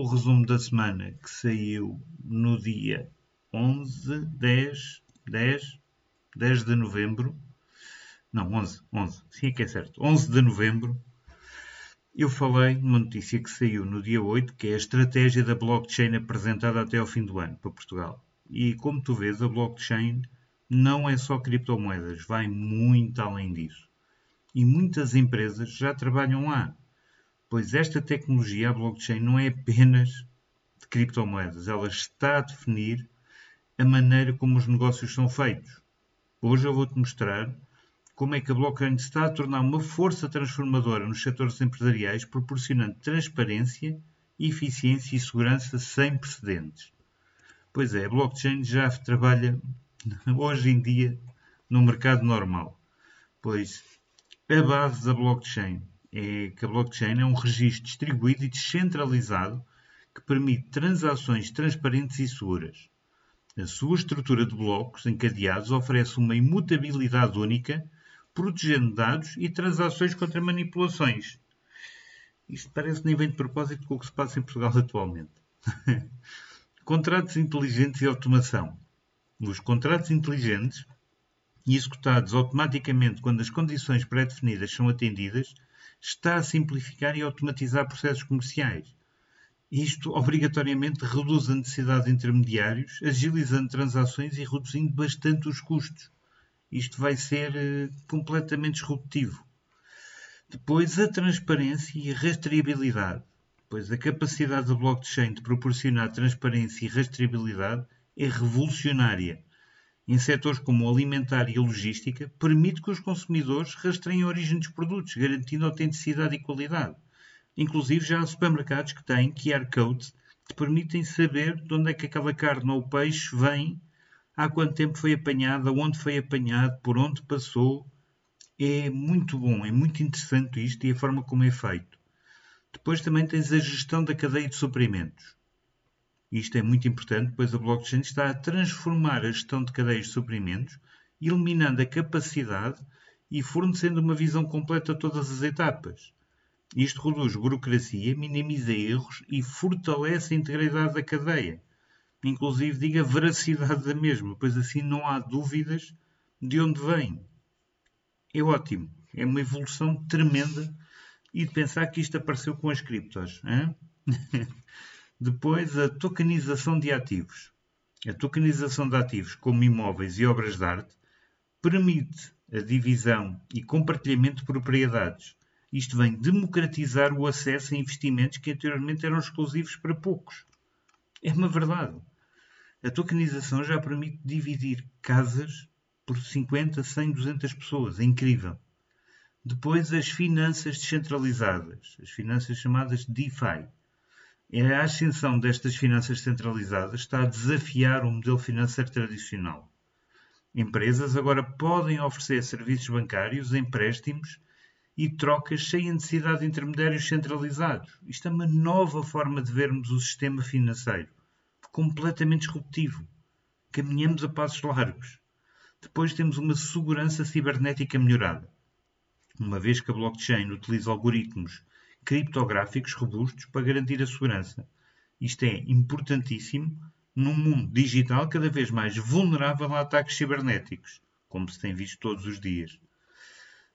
o resumo da semana que saiu no dia 11, 10, 10, 10 de novembro. Não, 11, 11, sim é que é certo. 11 de novembro. Eu falei numa notícia que saiu no dia 8, que é a estratégia da blockchain apresentada até ao fim do ano para Portugal. E como tu vês, a blockchain não é só criptomoedas, vai muito além disso. E muitas empresas já trabalham lá pois esta tecnologia, a blockchain, não é apenas de criptomoedas, ela está a definir a maneira como os negócios são feitos. Hoje eu vou-te mostrar como é que a blockchain está a tornar uma força transformadora nos setores empresariais, proporcionando transparência, eficiência e segurança sem precedentes. Pois é, a blockchain já trabalha hoje em dia no mercado normal, pois a base da blockchain é que a blockchain é um registro distribuído e descentralizado que permite transações transparentes e seguras. A sua estrutura de blocos encadeados oferece uma imutabilidade única, protegendo dados e transações contra manipulações. Isto parece nem vem de propósito com o que se passa em Portugal atualmente. contratos inteligentes e automação. Os contratos inteligentes, executados automaticamente quando as condições pré-definidas são atendidas, está a simplificar e automatizar processos comerciais. Isto obrigatoriamente reduz a necessidade de intermediários, agilizando transações e reduzindo bastante os custos. Isto vai ser uh, completamente disruptivo. Depois, a transparência e a rastreabilidade. Pois a capacidade da blockchain de proporcionar transparência e rastreabilidade é revolucionária em setores como o alimentar e logística, permite que os consumidores rastreiem a origem dos produtos, garantindo autenticidade e qualidade. Inclusive, já há supermercados que têm QR codes que permitem saber de onde é que aquela carne ou peixe vem, há quanto tempo foi apanhado, aonde foi apanhado, por onde passou. É muito bom, é muito interessante isto e a forma como é feito. Depois também tens a gestão da cadeia de suprimentos. Isto é muito importante, pois a blockchain está a transformar a gestão de cadeias de suprimentos, eliminando a capacidade e fornecendo uma visão completa a todas as etapas. Isto reduz burocracia, minimiza erros e fortalece a integridade da cadeia. Inclusive, diga a veracidade da mesma, pois assim não há dúvidas de onde vem. É ótimo. É uma evolução tremenda e de pensar que isto apareceu com as criptos. Depois, a tokenização de ativos. A tokenização de ativos, como imóveis e obras de arte, permite a divisão e compartilhamento de propriedades. Isto vem democratizar o acesso a investimentos que anteriormente eram exclusivos para poucos. É uma verdade. A tokenização já permite dividir casas por 50, 100, 200 pessoas. É incrível. Depois, as finanças descentralizadas, as finanças chamadas DeFi. É a ascensão destas finanças centralizadas está a desafiar o modelo financeiro tradicional. Empresas agora podem oferecer serviços bancários, empréstimos e trocas sem a necessidade de intermediários centralizados. Isto é uma nova forma de vermos o sistema financeiro, completamente disruptivo. Caminhamos a passos largos. Depois temos uma segurança cibernética melhorada. Uma vez que a blockchain utiliza algoritmos criptográficos robustos para garantir a segurança. Isto é importantíssimo num mundo digital cada vez mais vulnerável a ataques cibernéticos, como se tem visto todos os dias.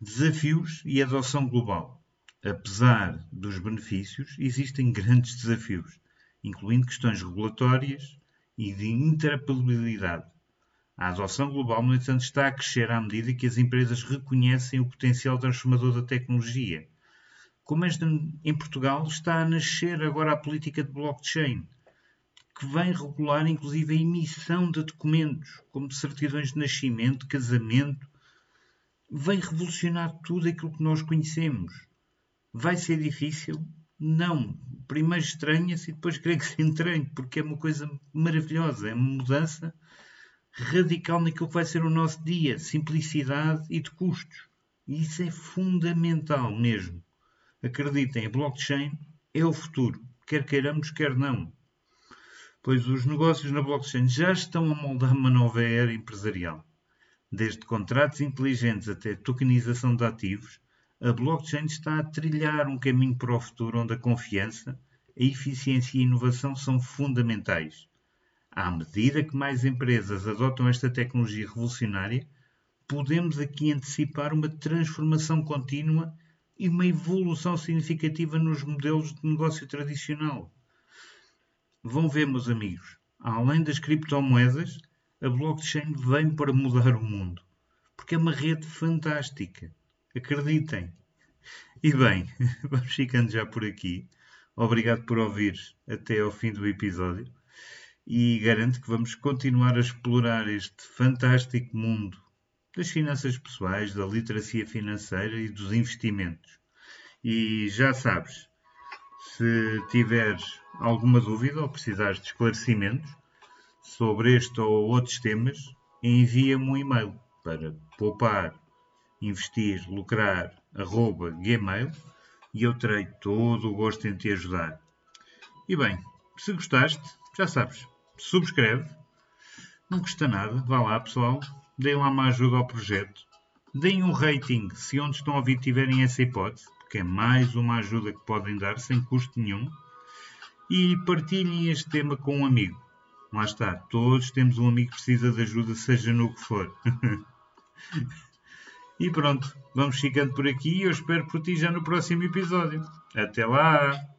Desafios e adoção global. Apesar dos benefícios, existem grandes desafios, incluindo questões regulatórias e de interoperabilidade. A adoção global, no entanto, está a crescer à medida que as empresas reconhecem o potencial transformador da tecnologia como em Portugal está a nascer agora a política de blockchain, que vem regular inclusive a emissão de documentos, como certidões de nascimento, casamento, vem revolucionar tudo aquilo que nós conhecemos. Vai ser difícil? Não. Primeiro estranha-se e depois creio que se entranhe, porque é uma coisa maravilhosa. É uma mudança radical naquilo que vai ser o nosso dia. Simplicidade e de custos. E isso é fundamental mesmo. Acreditem, a blockchain é o futuro. Quer queiramos, quer não. Pois os negócios na blockchain já estão a moldar uma nova era empresarial. Desde contratos inteligentes até tokenização de ativos, a blockchain está a trilhar um caminho para o futuro onde a confiança, a eficiência e a inovação são fundamentais. À medida que mais empresas adotam esta tecnologia revolucionária, podemos aqui antecipar uma transformação contínua e uma evolução significativa nos modelos de negócio tradicional. Vão ver, meus amigos, além das criptomoedas, a blockchain vem para mudar o mundo, porque é uma rede fantástica. Acreditem. E bem, vamos ficando já por aqui. Obrigado por ouvir até ao fim do episódio e garanto que vamos continuar a explorar este fantástico mundo das finanças pessoais, da literacia financeira e dos investimentos. E já sabes, se tiveres alguma dúvida ou precisares de esclarecimentos sobre este ou outros temas, envia-me um e-mail para poupar investir, lucrar, arroba, gmail, e eu terei todo o gosto em te ajudar. E bem, se gostaste, já sabes, subscreve, não custa nada, vá lá pessoal, deem lá uma ajuda ao projeto, deem um rating se onde estão a ouvir tiverem essa hipótese, porque é mais uma ajuda que podem dar sem custo nenhum, e partilhem este tema com um amigo. Lá está, todos temos um amigo que precisa de ajuda, seja no que for. E pronto, vamos ficando por aqui e eu espero por ti já no próximo episódio. Até lá!